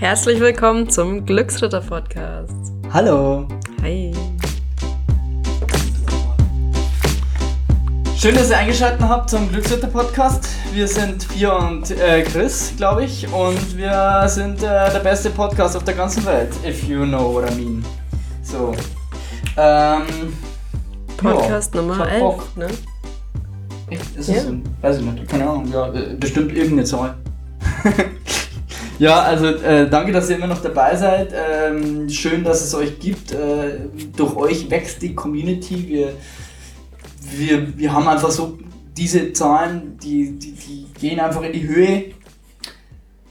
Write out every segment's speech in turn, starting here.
Herzlich willkommen zum Glücksritter Podcast. Hallo. Hi. Schön, dass ihr eingeschaltet habt zum Glücksritter Podcast. Wir sind Pia und äh, Chris, glaube ich, und wir sind äh, der beste Podcast auf der ganzen Welt, if you know what I mean. So. Ähm, Podcast ja, Nummer ich hab 11, Bock. ne? Echt? Ist Ja. das so? Weiß ich nicht, keine Ahnung. Ja, äh, bestimmt irgendeine Zahl. ja, also äh, danke, dass ihr immer noch dabei seid. Ähm, schön, dass es euch gibt. Äh, durch euch wächst die Community. Wir, wir, wir haben einfach so diese Zahlen, die, die, die gehen einfach in die Höhe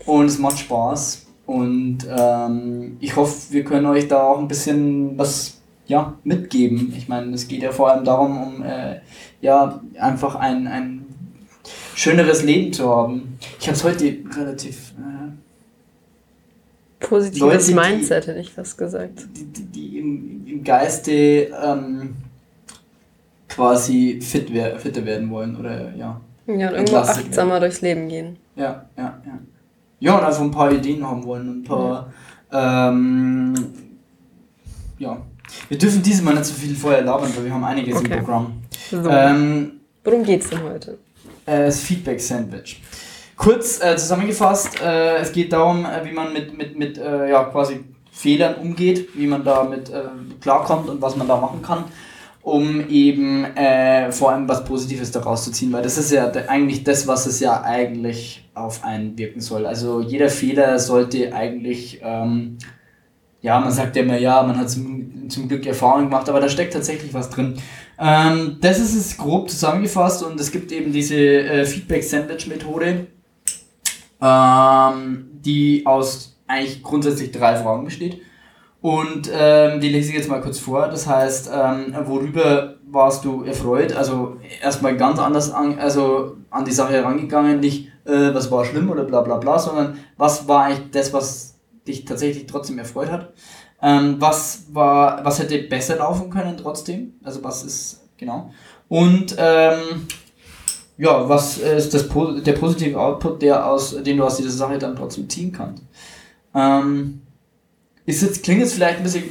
und es macht Spaß. Und ähm, ich hoffe, wir können euch da auch ein bisschen was ja, mitgeben. Ich meine, es geht ja vor allem darum, um äh, ja, einfach ein, ein schöneres Leben zu haben. Ich habe es heute relativ. Äh, Positives Leute, die- Mindset, hätte ich fast gesagt. die, die, die im, im Geiste ähm, quasi fit wer fitter werden wollen oder ja. Ja, und irgendwo achtsamer durchs Leben gehen. Ja, ja, ja. Ja, und einfach ein paar Ideen haben wollen und ein paar. Ähm, ja. Wir dürfen dieses Mal nicht so viel vorher labern, weil wir haben einiges Okay. im Programm. So, Ähm, worum geht's denn heute? äh, das Feedback Sandwich. Kurz äh, zusammengefasst, äh, es geht darum, äh, wie man mit, mit, mit äh, ja, quasi Fehlern umgeht, wie man damit äh, klarkommt und was man da machen kann, um eben äh, vor allem was Positives daraus zu ziehen, weil das ist ja eigentlich das, was es ja eigentlich auf einen wirken soll. Also jeder Fehler sollte eigentlich, ähm, ja, man sagt ja immer, ja, man hat zum, zum Glück Erfahrung gemacht, aber da steckt tatsächlich was drin. Ähm, das ist es grob zusammengefasst und es gibt eben diese Feedback-Sandwich-Methode, ähm, die aus eigentlich grundsätzlich drei Fragen besteht. Und ähm, die lese ich jetzt mal kurz vor. Das heißt, ähm, worüber warst du erfreut? Also erstmal ganz anders an, also an die Sache herangegangen, nicht äh, was war schlimm oder bla bla bla, sondern was war eigentlich das, was dich tatsächlich trotzdem erfreut hat? Ähm, was war, was hätte besser laufen können trotzdem? Also was ist, genau. Und ähm, ja, was ist das, der positive Output, der aus, den du aus dieser Sache dann trotzdem ziehen kannst? Ähm, ist jetzt, klingt jetzt vielleicht ein bisschen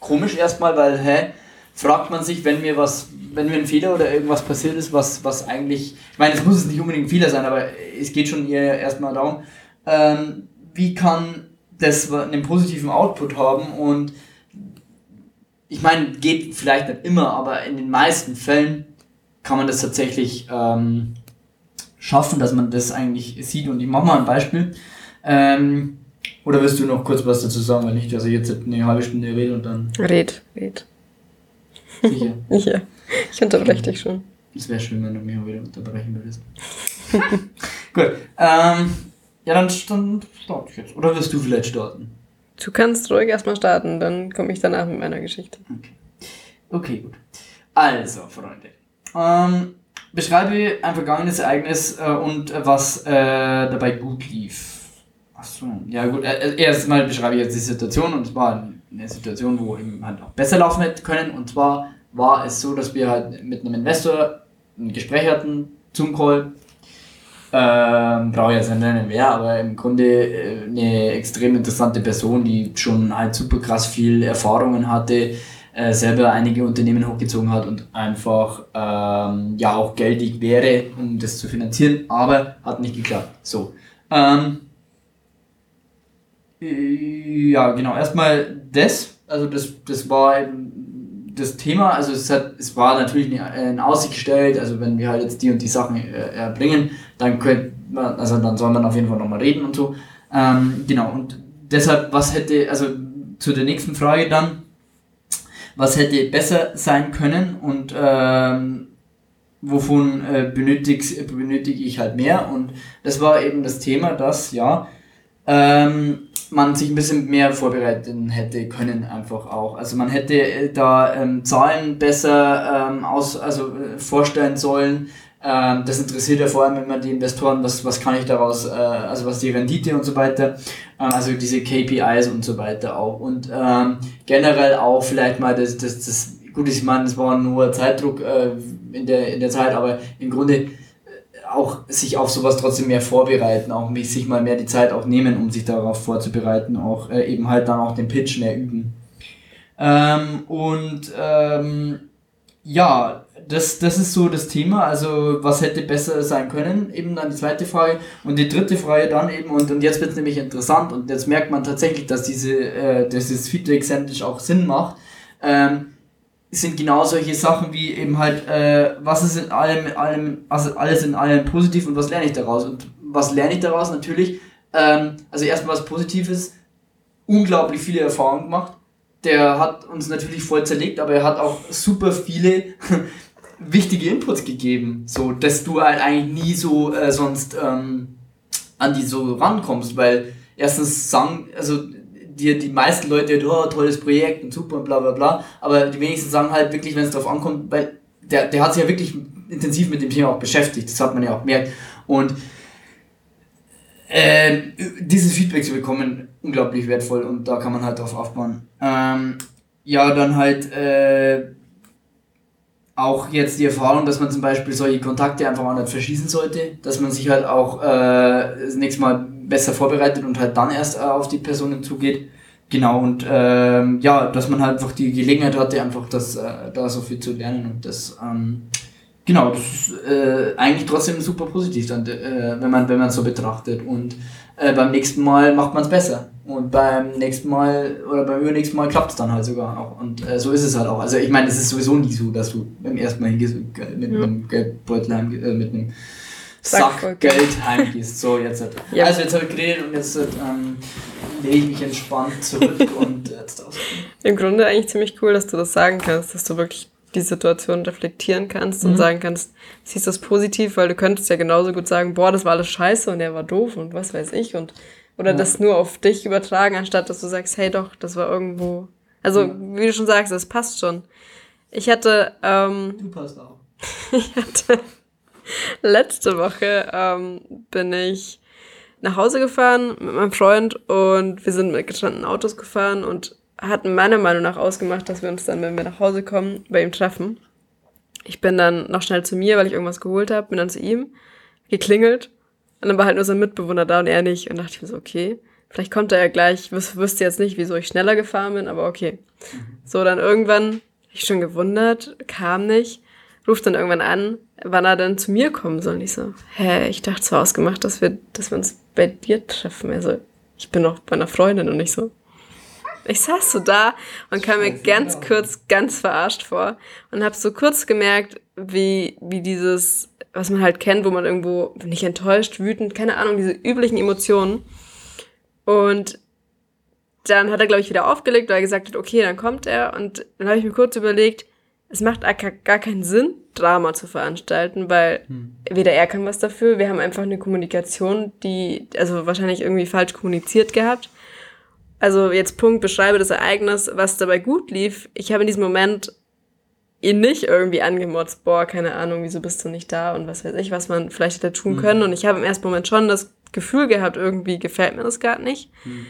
komisch erstmal, weil, hä, fragt man sich, wenn mir was, wenn mir ein Fehler oder irgendwas passiert ist, was, was eigentlich, ich meine, es muss es nicht unbedingt ein Fehler sein, aber es geht schon eher erstmal darum, ähm, wie kann das einen positiven Output haben und ich meine, geht vielleicht nicht immer, aber in den meisten Fällen kann man das tatsächlich ähm, schaffen, dass man das eigentlich sieht. Und ich mache mal ein Beispiel. Ähm, oder willst du noch kurz was dazu sagen, weil nicht, dass ich jetzt eine halbe Stunde rede und dann Red, red. sicher. Ja, ich unterbreche dich schon. Es wäre schön, wenn du mich auch wieder unterbrechen würdest. Gut. Ähm, ja, dann, dann starte ich jetzt. Oder wirst du vielleicht starten? Du kannst ruhig erstmal starten, dann komme ich danach mit meiner Geschichte. Okay. Okay, gut. Also, Freunde. Ähm, beschreibe ein vergangenes Ereignis äh, und äh, was äh, dabei gut lief. Achso, ja gut. Äh, erstmal beschreibe ich jetzt die Situation und es war eine Situation, wo eben halt auch besser laufen hätte können. Und zwar war es so, dass wir halt mit einem Investor ein Gespräch hatten, Zoom-Call. Ähm, brauche ich jetzt nicht nennen wer, aber im Grunde äh, eine extrem interessante Person, die schon halt super krass viel Erfahrungen hatte, äh, selber einige Unternehmen hochgezogen hat und einfach ähm, ja auch geldig wäre, um das zu finanzieren, aber hat nicht geklappt. So. Ähm, äh, ja, genau. Erstmal das, also das, das war das Thema, also es hat, es war natürlich in Aussicht gestellt, also wenn wir halt jetzt die und die Sachen äh, erbringen, dann könnte man, also dann soll man auf jeden Fall nochmal reden und so. Ähm, genau, und deshalb, was hätte, also zu der nächsten Frage dann, was hätte besser sein können und ähm, wovon äh, benötig, benötige ich halt mehr und das war eben das Thema, dass ja ähm, man sich ein bisschen mehr vorbereiten hätte können einfach auch. Also man hätte äh, da ähm, Zahlen besser ähm, aus, also äh, vorstellen sollen. Ähm, das interessiert ja vor allem immer die Investoren, was, was kann ich daraus, äh, also was die Rendite und so weiter, äh, also diese KPIs und so weiter auch. Und ähm, generell auch vielleicht mal das, das, das gut, ich meine, es war nur Zeitdruck äh, in, der, in der Zeit, aber im Grunde äh, auch sich auf sowas trotzdem mehr vorbereiten, auch sich mal mehr die Zeit auch nehmen, um sich darauf vorzubereiten, auch äh, eben halt dann auch den Pitch mehr üben. Ähm, und ähm, ja, das, das ist so das Thema. Also, was hätte besser sein können? Eben dann die zweite Frage. Und die dritte Frage dann eben, und, und jetzt wird es nämlich interessant und jetzt merkt man tatsächlich, dass diese, äh, dieses Feedback Sandwich auch Sinn macht. Ähm, sind genau solche Sachen wie eben halt, äh, was ist in allem, allem, also alles in allem positiv und was lerne ich daraus? Und was lerne ich daraus? Natürlich, ähm, also erstmal was Positives, unglaublich viele Erfahrungen gemacht. Der hat uns natürlich voll zerlegt, aber er hat auch super viele wichtige Inputs gegeben, so dass du halt eigentlich nie so äh, sonst ähm, an die so rankommst, weil erstens sagen, also dir die meisten Leute, oh, tolles Projekt und super und bla bla bla, aber die wenigsten sagen halt wirklich, wenn es darauf ankommt, weil der, der hat sich ja wirklich intensiv mit dem Thema auch beschäftigt, das hat man ja auch gemerkt und äh, dieses Feedback zu bekommen, unglaublich wertvoll und da kann man halt drauf aufbauen. Ähm, ja, dann halt äh, auch jetzt die Erfahrung, dass man zum Beispiel solche Kontakte einfach mal nicht verschießen sollte, dass man sich halt auch äh, das nächste Mal besser vorbereitet und halt dann erst äh, auf die Personen zugeht. Genau, und ähm, ja, dass man halt einfach die Gelegenheit hatte, einfach das, äh, da so viel zu lernen und das, ähm, genau, das ist äh, eigentlich trotzdem super positiv, dann, äh, wenn man wenn man so betrachtet und äh, beim nächsten Mal macht man es besser. Und beim nächsten Mal oder beim übernächsten Mal klappt es dann halt sogar auch. Und äh, so ist es halt auch. Also ich meine, es ist sowieso nie so, dass du beim ersten Mal hingehst mit ja. einem Geldbeutel heim, äh, mit einem Sack, Sack Geld heimgehst. So, jetzt. Halt. Ja. Also jetzt habe ich geredet und jetzt ähm, lege ich mich entspannt zurück und jetzt aus. Im Grunde eigentlich ziemlich cool, dass du das sagen kannst, dass du wirklich die Situation reflektieren kannst mhm. und sagen kannst, siehst du das positiv, weil du könntest ja genauso gut sagen, boah, das war alles scheiße und er war doof und was weiß ich und oder ja. das nur auf dich übertragen, anstatt dass du sagst, hey doch, das war irgendwo. Also, ja. wie du schon sagst, das passt schon. Ich hatte. Ähm, du passt auch. ich hatte. Letzte Woche ähm, bin ich nach Hause gefahren mit meinem Freund und wir sind mit getrennten Autos gefahren und hatten meiner Meinung nach ausgemacht, dass wir uns dann, wenn wir nach Hause kommen, bei ihm treffen. Ich bin dann noch schnell zu mir, weil ich irgendwas geholt habe, bin dann zu ihm, geklingelt und dann war halt nur sein Mitbewohner da und er nicht. Und dachte ich mir so, okay, vielleicht kommt er ja gleich. Ich wüsste jetzt nicht, wieso ich schneller gefahren bin, aber okay. Mhm. So, dann irgendwann, ich schon gewundert, kam nicht, ruft dann irgendwann an, wann er dann zu mir kommen soll. Und ich so, hä, ich dachte zwar ausgemacht, dass wir, dass wir uns bei dir treffen. Also, ich bin noch bei einer Freundin und nicht so. Ich saß so da und kam mir ganz kurz ganz verarscht vor und habe so kurz gemerkt, wie, wie dieses was man halt kennt, wo man irgendwo nicht enttäuscht, wütend, keine Ahnung, diese üblichen Emotionen. Und dann hat er, glaube ich, wieder aufgelegt, weil er gesagt hat, okay, dann kommt er. Und dann habe ich mir kurz überlegt, es macht gar keinen Sinn, Drama zu veranstalten, weil hm. weder er kann was dafür, wir haben einfach eine Kommunikation, die, also wahrscheinlich irgendwie falsch kommuniziert gehabt. Also jetzt Punkt, beschreibe das Ereignis, was dabei gut lief. Ich habe in diesem Moment ihn nicht irgendwie angemotzt, boah, keine Ahnung, wieso bist du nicht da und was weiß ich, was man vielleicht hätte tun mhm. können. Und ich habe im ersten Moment schon das Gefühl gehabt, irgendwie gefällt mir das gerade nicht. Mhm.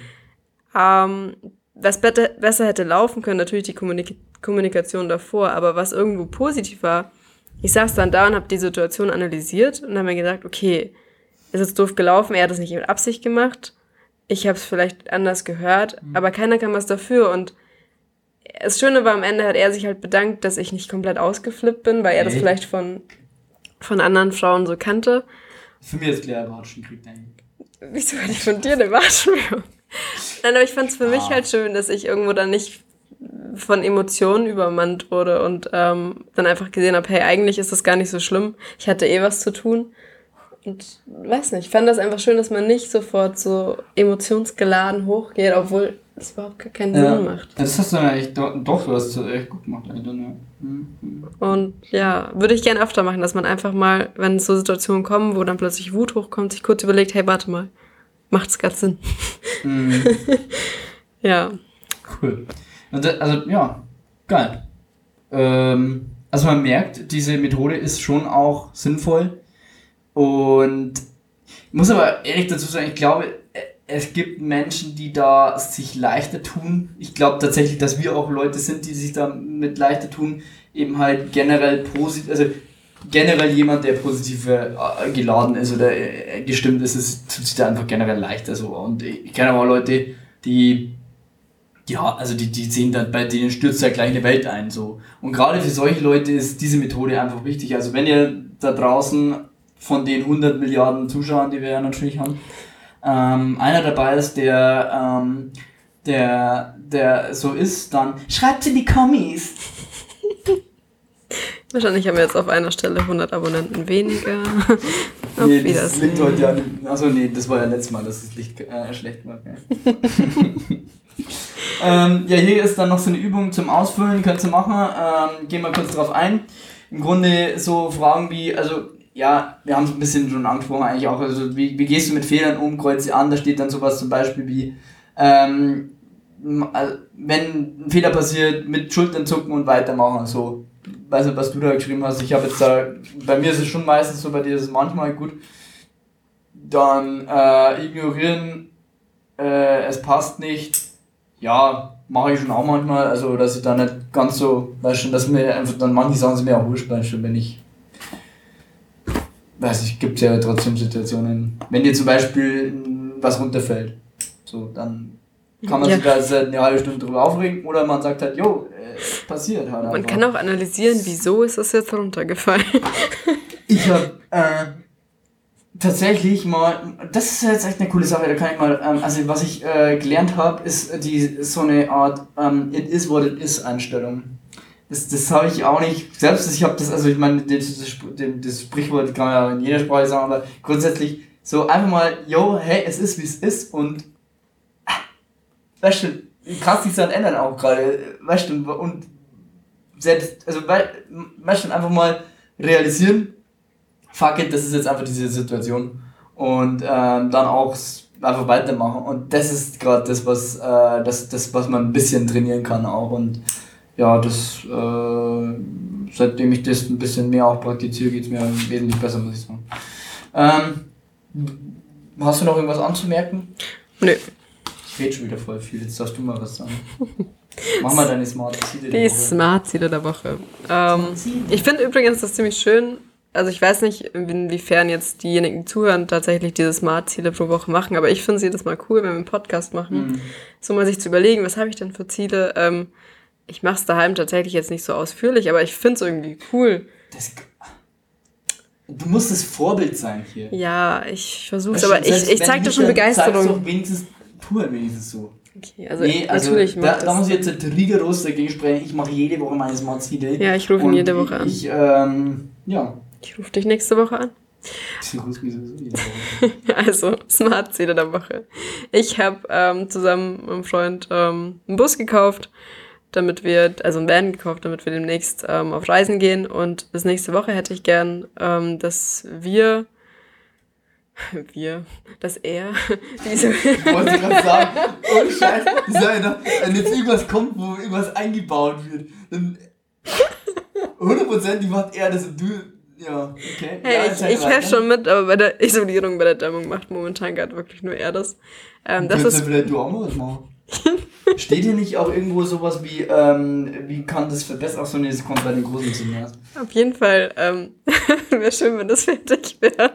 Ähm, was besser, hätte laufen können, natürlich die Kommunik Kommunikation davor, aber was irgendwo positiv war, ich saß dann da und habe die Situation analysiert und habe mir gesagt, okay, ist jetzt doof gelaufen, er hat es nicht mit Absicht gemacht, ich habe es vielleicht anders gehört, mhm. aber keiner kann was dafür und das Schöne war, am Ende hat er sich halt bedankt, dass ich nicht komplett ausgeflippt bin, weil er das vielleicht von, von anderen Frauen so kannte. Für mich ist klar, Watschen kriegt einen. Wieso hatte ich von dir eine Watschen? Nein, aber ich fand es für ah. mich halt schön, dass ich irgendwo dann nicht von Emotionen übermannt wurde und ähm, dann einfach gesehen habe, hey, eigentlich ist das gar nicht so schlimm. Ich hatte eh was zu tun. Und weiß nicht, ich fand das einfach schön, dass man nicht sofort so emotionsgeladen hochgeht, obwohl es überhaupt gar keinen ja, Sinn macht. Das hast du ja echt, doch, du hast es echt gut gemacht. Ja. Mhm. Und ja, würde ich gerne öfter machen, dass man einfach mal, wenn so Situationen kommen, wo dann plötzlich Wut hochkommt, sich kurz überlegt, hey, warte mal, macht's gerade Sinn? Mhm. ja. Cool. Also, also ja, geil. Ähm, also man merkt, diese Methode ist schon auch sinnvoll und ich muss aber ehrlich dazu sagen, ich glaube, es gibt Menschen, die da sich leichter tun. Ich glaube tatsächlich, dass wir auch Leute sind, die sich da mit leichter tun, eben halt generell positiv, also generell jemand, der positiv äh, geladen ist oder äh, gestimmt ist, es tut sich da einfach generell leichter so. Und ich kenne aber auch Leute, die ja, also die, die sehen dann, bei denen stürzt ja gleich eine Welt ein. so Und gerade für solche Leute ist diese Methode einfach wichtig. Also wenn ihr da draußen von den 100 Milliarden Zuschauern, die wir ja natürlich haben, ähm, einer dabei ist, der, ähm, der, der so ist, dann schreibt in die Kommis. Wahrscheinlich haben wir jetzt auf einer Stelle 100 Abonnenten weniger. auf nee, das liegt heute ja. Achso, nee, das war ja letztes Mal, dass das Licht äh, schlecht war. Ja. ähm, ja, hier ist dann noch so eine Übung zum Ausfüllen, könnt ihr machen. Ähm, gehen wir kurz drauf ein. Im Grunde so Fragen wie, also ja, wir haben es ein bisschen schon angesprochen eigentlich auch, also wie, wie gehst du mit Fehlern um, kreuze an, da steht dann sowas zum Beispiel wie, ähm, also, wenn ein Fehler passiert, mit Schultern zucken und weitermachen, so. Weiß nicht, was du da geschrieben hast, ich habe jetzt da, bei mir ist es schon meistens so, bei dir ist es manchmal gut, dann äh, ignorieren, äh, es passt nicht, ja, mache ich schon auch manchmal, also dass ich da nicht ganz so, weißt du, dass mir einfach dann manche Sachen sind mir auch wurscht, weißt du, wenn ich weiß ich, gibt ja trotzdem Situationen. Wenn dir zum Beispiel was runterfällt, so, dann kann man ja. sich da eine halbe Stunde drüber aufregen oder man sagt halt, jo, äh, passiert halt. Man kann auch analysieren, wieso ist das jetzt runtergefallen. ich habe äh, tatsächlich mal, das ist jetzt echt eine coole Sache, da kann ich mal, ähm, also was ich äh, gelernt habe, ist die so eine Art ähm, It is what it is Einstellung das, das habe ich auch nicht, selbst ich habe das, also ich meine, das, das, Sprichwort kann man ja in jeder Sprache sagen, aber grundsätzlich so einfach mal, yo, hey, es ist wie es ist und ah, weißt du, kannst dich dann ändern auch gerade, weißt du, und selbst, also weißt du, einfach mal realisieren, fuck it, das ist jetzt einfach diese Situation und ähm, dann auch einfach weitermachen und das ist gerade das, was, äh, das, das, was man ein bisschen trainieren kann auch und ja, das, äh, seitdem ich das ein bisschen mehr auch praktiziere, geht es mir wesentlich besser, muss ich sagen. Ähm, hast du noch irgendwas anzumerken? Nö. Ich rede schon wieder voll viel, jetzt darfst du mal was sagen. Mach mal deine Smart Ziele der Woche. Die Smart Ziele der Woche. Ähm, ich finde übrigens das ziemlich schön. Also ich weiß nicht, inwiefern jetzt diejenigen, die zuhören, tatsächlich diese Smart-Ziele pro Woche machen, aber ich finde es jedes Mal cool, wenn wir einen Podcast machen, mhm. so mal sich zu überlegen, was habe ich denn für Ziele, ähm, ich mache es daheim tatsächlich jetzt nicht so ausführlich, aber ich finde es irgendwie cool. Das, du musst das Vorbild sein hier. Ja, ich versuche es, aber ich, ich zeige dir schon Begeisterung. Doch wenigstens, tu halt wenigstens so. Okay, also, nee, also natürlich da, da muss ich jetzt rigoros dagegen sprechen. Ich mache jede Woche meine Smart Ziele. Ja, ich rufe ihn jede Woche an. Ich, ähm, ja. Ich rufe dich nächste Woche an. also, Smart Ziele der Woche. Ich habe ähm, zusammen mit einem Freund ähm, einen Bus gekauft damit wir, also ein Van gekauft, damit wir demnächst ähm, auf Reisen gehen. Und bis nächste Woche hätte ich gern, ähm, dass wir, wir, dass er diese. Ich wollte gerade sagen, oh Scheiße, wenn jetzt irgendwas kommt, wo irgendwas eingebaut wird, dann 100% macht er das und du. Ja, okay. Hey, ja, ich, ich helfe schon mit, aber bei der Isolierung, bei der Dämmung macht momentan gerade wirklich nur er das. Ähm, das ist vielleicht du auch mal was machen. Steht hier nicht auch irgendwo sowas wie, ähm, wie kann das verbessern? Achso, nee, das kommt bei den großen Zimmern. Auf jeden Fall, ähm, wäre schön, wenn das fertig wäre.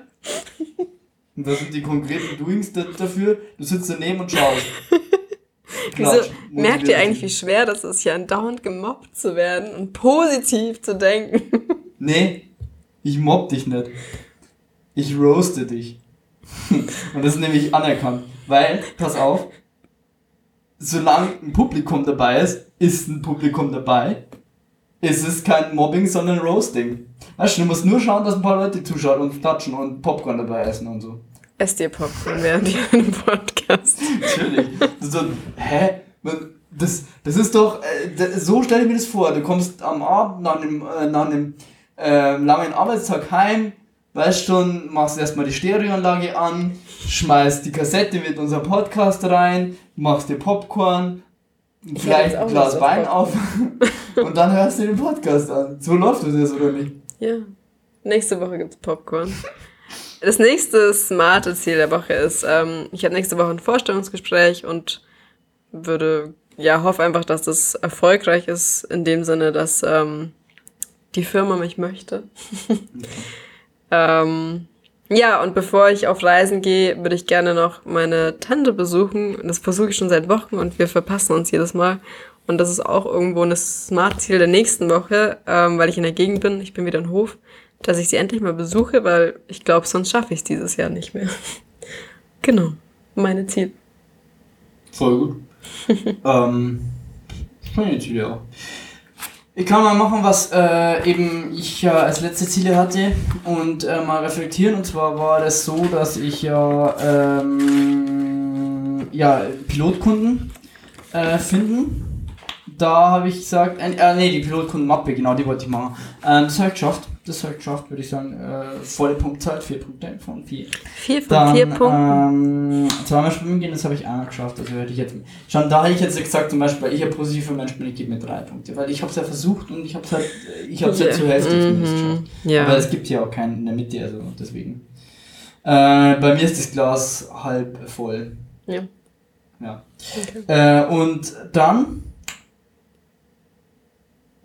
Und was sind die konkreten Doings dafür? Du sitzt daneben und schaust. Wieso merkt ihr eigentlich, wie schwer das ist, hier andauernd gemobbt zu werden und positiv zu denken? Nee, ich mobb dich nicht. Ich roaste dich. Und das ist nämlich anerkannt. Weil, pass auf, solange ein Publikum dabei ist, ist ein Publikum dabei. Es ist kein Mobbing, sondern Roasting. Weißt du, du musst nur schauen, dass ein paar Leute zuschauen und klatschen und Popcorn dabei essen und so. Esst ihr Popcorn während ihr einen Podcast? Natürlich. So, hä? Das, das ist doch, äh, so stelle ich mir das vor. Du kommst am Abend nach einem, äh, nach einem äh, langen Arbeitstag heim, weißt schon, machst erstmal die Stereoanlage an, schmeißt die Kassette mit unserem Podcast rein, machst dir Popcorn, vielleicht ein Glas Wein auf und dann hörst du den Podcast an. So läuft das jetzt, oder nicht? Ja. Nächste Woche gibt es Popcorn. Das nächste smarte Ziel der Woche ist, ähm, ich habe nächste Woche ein Vorstellungsgespräch und würde, ja, hoffe einfach, dass das erfolgreich ist, in dem Sinne, dass ähm, die Firma mich möchte. ähm, ja, und bevor ich auf Reisen gehe, würde ich gerne noch meine Tante besuchen. Das versuche ich schon seit Wochen und wir verpassen uns jedes Mal. Und das ist auch irgendwo ein Smart-Ziel der nächsten Woche, ähm, weil ich in der Gegend bin. Ich bin wieder in Hof, dass ich sie endlich mal besuche, weil ich glaube, sonst schaffe ich es dieses Jahr nicht mehr. genau, meine Ziel. Voll gut. ähm, schöne Ziele auch. Ich kann mal machen, was äh, eben ich ja als letzte Ziele hatte und äh, mal reflektieren. Und zwar war das so, dass ich ja, ähm, ja Pilotkunden äh, finden da habe ich gesagt, äh, äh, nee, die Pilotkundenmappe, genau, die wollte ich machen. Ähm, das habe ich geschafft. Das habe ich geschafft, würde ich sagen. Äh, volle Punktzahl, vier Punkte von vier. Vier von Dann, vier Punkten. Ähm, zweimal schwimmen gehen, das habe ich einmal geschafft. Also hätte ich jetzt. Schon da hätte ich jetzt gesagt, zum Beispiel, ich ein positiver Mensch bin, ich gebe mir drei Punkte. Weil ich habe es ja versucht und ich habe es halt, ich habe es yeah. halt zur Hälfte zumindest mhm. geschafft. Ja. Aber es gibt ja auch keinen in der Mitte, also deswegen. Äh, bei mir ist das Glas halb voll. Ja. Ja. Okay. Äh, und dann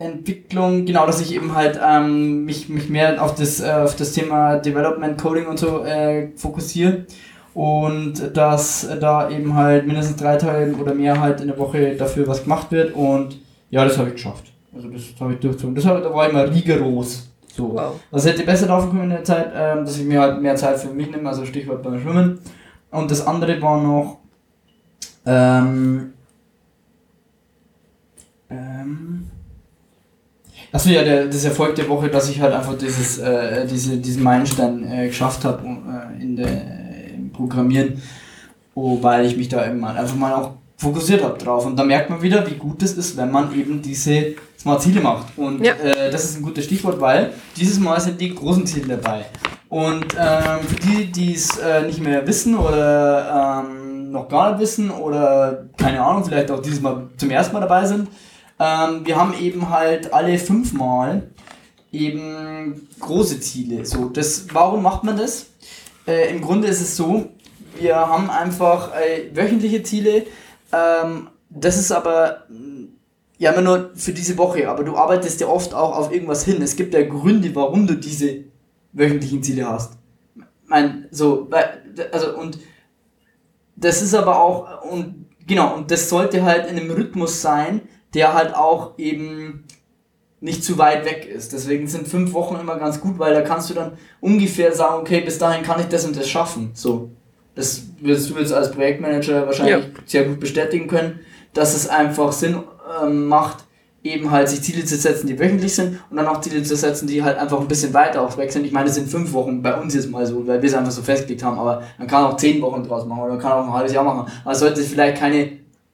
Entwicklung, genau, dass ich eben halt ähm, mich, mich mehr auf das, äh, auf das Thema Development, Coding und so äh, fokussiere und dass da eben halt mindestens drei Tage oder mehr halt in der Woche dafür was gemacht wird und ja, das habe ich geschafft. Also das habe ich durchgezogen. Das da war ich mal rigoros. So. Wow. Das hätte besser laufen können in der Zeit, ähm, dass ich mir halt mehr Zeit für mich nehme, also Stichwort beim Schwimmen. Und das andere war noch ähm, ähm, Achso, ja, der, das Erfolg der Woche, dass ich halt einfach dieses, äh, diese, diesen Meilenstein äh, geschafft habe äh, in der, im Programmieren, oh, weil ich mich da eben mal einfach mal auch fokussiert habe drauf. Und da merkt man wieder, wie gut es ist, wenn man eben diese Smart Ziele macht. Und ja. äh, das ist ein gutes Stichwort, weil dieses Mal sind die großen Ziele dabei. Und ähm, für die, die es äh, nicht mehr wissen oder ähm, noch gar nicht wissen oder keine Ahnung, vielleicht auch dieses Mal zum ersten Mal dabei sind, ähm, wir haben eben halt alle fünfmal eben große Ziele. So, das, warum macht man das? Äh, Im Grunde ist es so, wir haben einfach äh, wöchentliche Ziele. Ähm, das ist aber ja immer nur für diese Woche, aber du arbeitest ja oft auch auf irgendwas hin. Es gibt ja Gründe, warum du diese wöchentlichen Ziele hast. Mein, so, also und das ist aber auch und genau und das sollte halt in einem Rhythmus sein, der halt auch eben nicht zu weit weg ist. Deswegen sind fünf Wochen immer ganz gut, weil da kannst du dann ungefähr sagen, okay, bis dahin kann ich das und das schaffen. So. Das wirst du jetzt als Projektmanager wahrscheinlich ja. sehr gut bestätigen können, dass es einfach Sinn ähm, macht, eben halt sich Ziele zu setzen, die wöchentlich sind und dann auch Ziele zu setzen, die halt einfach ein bisschen weiter auch weg sind. Ich meine, das sind fünf Wochen bei uns jetzt mal so, weil wir es einfach so festgelegt haben, aber man kann auch zehn Wochen draus machen oder man kann auch ein halbes Jahr machen. Man sollte vielleicht keine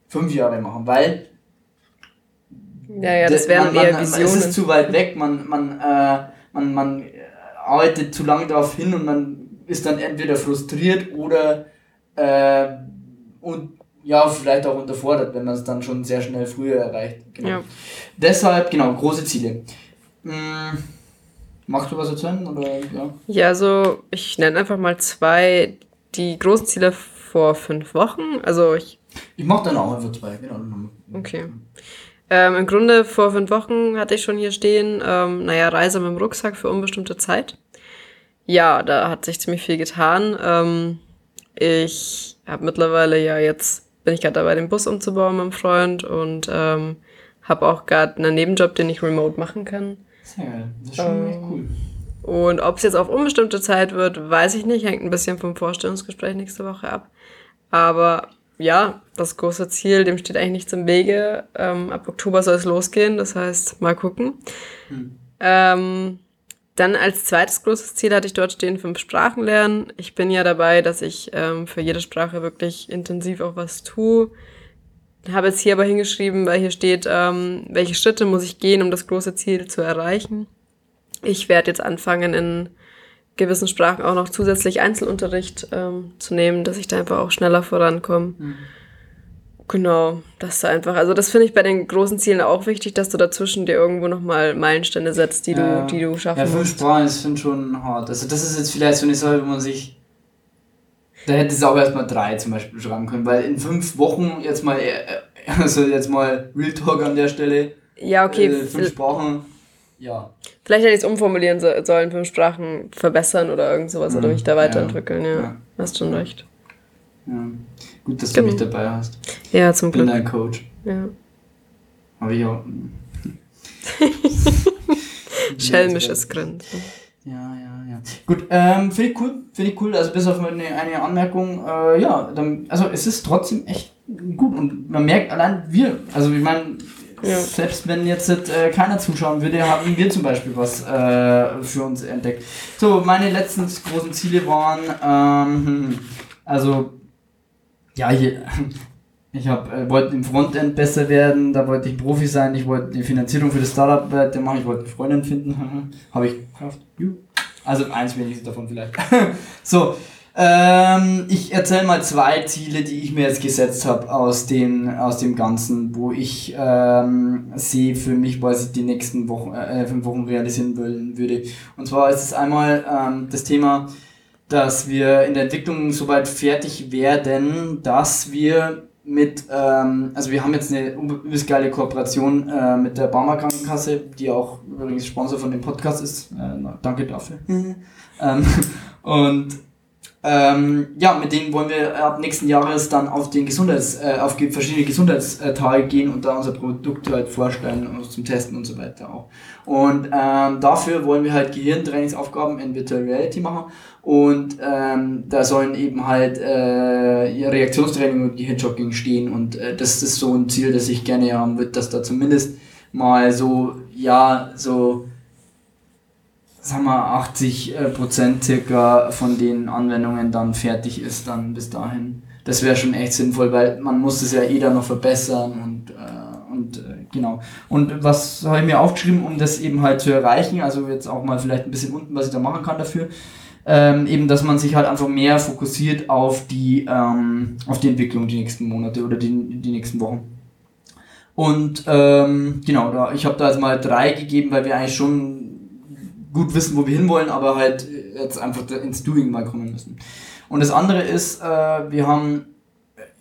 fünf Jahre machen, weil ja, ja, das wären man, eher Visionen. Es ist zu weit weg, man, man, äh, man, man arbeitet zu lange darauf hin und man ist dann entweder frustriert oder äh, und ja, vielleicht auch unterfordert, wenn man es dann schon sehr schnell früher erreicht. Genau. Ja. Deshalb, genau, große Ziele. Hm, machst du was erzählen? Oder, ja? ja, also ich nenne einfach mal zwei, die großen Ziele vor fünf Wochen. Also ich. Ich mach dann auch einfach zwei, genau. Okay. Ähm, Im Grunde vor fünf Wochen hatte ich schon hier stehen, ähm, naja, Reise mit dem Rucksack für unbestimmte Zeit. Ja, da hat sich ziemlich viel getan. Ähm, ich habe mittlerweile ja jetzt, bin ich gerade dabei, den Bus umzubauen mit einem Freund und ähm, habe auch gerade einen Nebenjob, den ich remote machen kann. Sehr geil, das ist schon echt cool. Ähm, und ob es jetzt auf unbestimmte Zeit wird, weiß ich nicht, hängt ein bisschen vom Vorstellungsgespräch nächste Woche ab. Aber ja, das große Ziel, dem steht eigentlich nichts im Wege. Ähm, ab Oktober soll es losgehen, das heißt, mal gucken. Hm. Ähm, dann als zweites großes Ziel hatte ich dort stehen, fünf Sprachen lernen. Ich bin ja dabei, dass ich ähm, für jede Sprache wirklich intensiv auch was tue. Habe jetzt hier aber hingeschrieben, weil hier steht, ähm, welche Schritte muss ich gehen, um das große Ziel zu erreichen. Ich werde jetzt anfangen, in gewissen Sprachen auch noch zusätzlich Einzelunterricht ähm, zu nehmen, dass ich da einfach auch schneller vorankomme. Mhm. Genau, das da einfach. Also das finde ich bei den großen Zielen auch wichtig, dass du dazwischen dir irgendwo nochmal Meilensteine setzt, die ja. du, die du schaffen Ja, fünf Sprachen, das finde ich schon hart. Also das ist jetzt vielleicht so eine Sache, wo man sich. Da hätte es auch erstmal drei zum Beispiel schreiben können, weil in fünf Wochen jetzt mal, äh, also jetzt mal Real Talk an der Stelle. Ja, okay. Äh, fünf Sprachen, ja. Vielleicht hätte ich es umformulieren so, sollen, fünf Sprachen verbessern oder irgend sowas oder Mhm. mich da weiterentwickeln, ja. Ja. Hast schon recht. Ja. Gut, dass du Genau. mich dabei hast. Ja, zum Bin Glück. dein Coach. Ja. Ich auch. Schelmisches Grinsen. Ja, ja, ja. Gut, ähm, finde ich cool, finde ich cool. Also bis auf eine, eine Anmerkung, äh, ja, dann, also es ist trotzdem echt gut und man merkt allein wir, also ich meine, Ja. selbst wenn jetzt äh, keiner zuschauen würde, haben wir zum Beispiel was äh, für uns entdeckt. So, meine letzten großen Ziele waren, ähm, hm, also, ja, hier, ich äh, wollte im Frontend besser werden, da wollte ich Profi sein, ich wollte die Finanzierung für das Startup weiter machen, ich wollte eine Freundin finden, habe ich geschafft. Also eins wenigstens davon vielleicht. so, ähm, ich erzähle mal zwei Ziele, die ich mir jetzt gesetzt habe aus, den, aus dem Ganzen, wo ich ähm, sehe für mich, was ich die nächsten Wochen, äh, fünf Wochen realisieren wollen würde. Und zwar ist es einmal ähm, das Thema, dass wir in der Entwicklung soweit fertig werden, dass wir mit, ähm, also wir haben jetzt eine übelst geile Kooperation äh, mit der Barmer Krankenkasse, die auch übrigens Sponsor von dem Podcast ist. Äh, danke dafür. ähm, und ähm, ja, mit denen wollen wir ab nächsten Jahres dann auf den Gesundheits, äh, auf verschiedene Gesundheitstage gehen und da unser Produkt halt vorstellen und zum Testen und so weiter auch. Und ähm, dafür wollen wir halt Gehirntrainingsaufgaben in Virtual Reality machen und ähm, da sollen eben halt äh, Reaktionstraining und Gehirnjogging stehen und äh, das ist so ein Ziel, das ich gerne haben würde, dass da zumindest mal so, ja, so sagen wir 80 äh, Prozent circa von den Anwendungen dann fertig ist dann bis dahin. Das wäre schon echt sinnvoll, weil man muss es ja eh dann noch verbessern und, äh, und äh, genau. Und was habe ich mir aufgeschrieben, um das eben halt zu erreichen, also jetzt auch mal vielleicht ein bisschen unten, was ich da machen kann dafür, ähm, eben, dass man sich halt einfach mehr fokussiert auf die, ähm, auf die Entwicklung die nächsten Monate oder die, die nächsten Wochen. Und ähm, genau, da, ich habe da jetzt mal drei gegeben, weil wir eigentlich schon gut wissen, wo wir hinwollen, aber halt jetzt einfach ins Doing mal kommen müssen. Und das andere ist, äh, wir haben,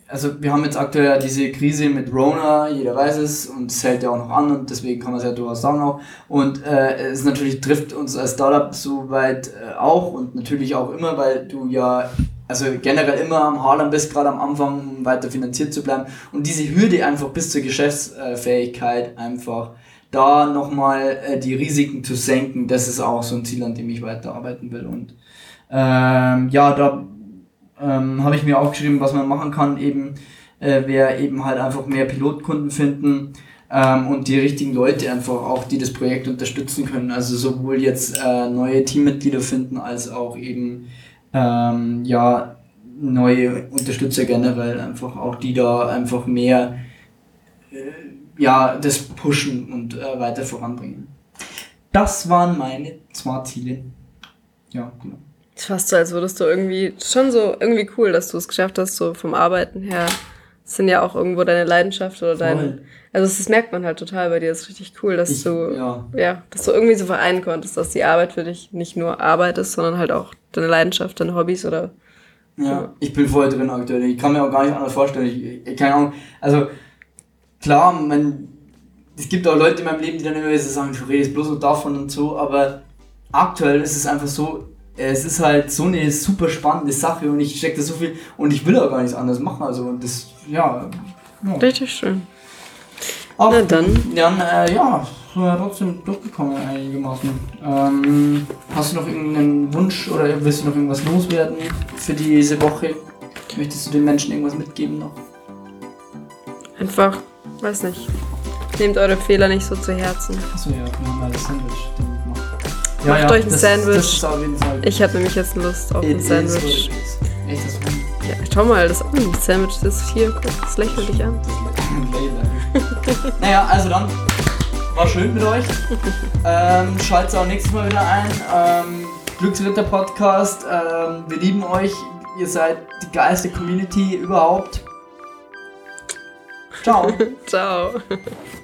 also wir haben jetzt aktuell diese Krise mit Rona, jeder weiß es und es hält ja auch noch an und deswegen kann man es ja durchaus sagen auch. Und äh, es natürlich trifft uns als Startup soweit äh, auch und natürlich auch immer, weil du ja also generell immer am Hadern bist, gerade am Anfang, um weiter finanziert zu bleiben. Und diese Hürde einfach bis zur Geschäftsfähigkeit einfach da nochmal äh, die Risiken zu senken, das ist auch so ein Ziel, an dem ich weiterarbeiten will. Und ähm, ja, da ähm, habe ich mir aufgeschrieben, was man machen kann, eben äh, wäre eben halt einfach mehr Pilotkunden finden ähm, und die richtigen Leute einfach auch, die das Projekt unterstützen können. Also sowohl jetzt äh, neue Teammitglieder finden, als auch eben ähm, ja neue Unterstützer generell einfach auch, die da einfach mehr äh, ja, das pushen und äh, weiter voranbringen. Das waren meine zwei Ziele. Ja, genau. Es ist fast so, als würdest du irgendwie, schon so irgendwie cool, dass du es geschafft hast, so vom Arbeiten her. Das sind ja auch irgendwo deine Leidenschaft oder dein. Voll. Also das, das merkt man halt total bei dir. Das ist richtig cool, dass Ich, du, ja, ja, dass du irgendwie so vereinen konntest, dass die Arbeit für dich nicht nur Arbeit ist, sondern halt auch deine Leidenschaft, deine Hobbys oder. ja, ich bin voll drin aktuell. Ich kann mir auch gar nicht anders vorstellen. Ich, ich, keine Ahnung. Also, klar, man, es gibt auch Leute in meinem Leben, die dann immer wieder so sagen, du redest bloß noch davon und so, aber aktuell ist es einfach so, es ist halt so eine super spannende Sache und ich stecke da so viel und ich will auch gar nichts anderes machen. Also, das, ja. ja. Richtig schön. Auch, Na dann. Dann, äh, ja, sind wir trotzdem durchgekommen einigermaßen. Ähm, hast du noch irgendeinen Wunsch oder willst du noch irgendwas loswerden für diese Woche? Möchtest du den Menschen irgendwas mitgeben noch? Einfach, weiß nicht. Nehmt eure Fehler nicht so zu Herzen. Achso, ja, wir haben mal das Sandwich gemacht. Macht euch ein das, Sandwich. Das ist auf jeden Fall. Ich habe nämlich jetzt Lust auf ein Sandwich. Echt, das Ja, schau mal, das mm, Sandwich das ist hier, guck, das lächelt dich an. naja, also dann, war schön mit euch. Ähm, Schaltet auch nächstes Mal wieder ein. Ähm, Glücksritter Podcast. Ähm, wir lieben euch. Ihr seid die geilste Community überhaupt. 赵赵。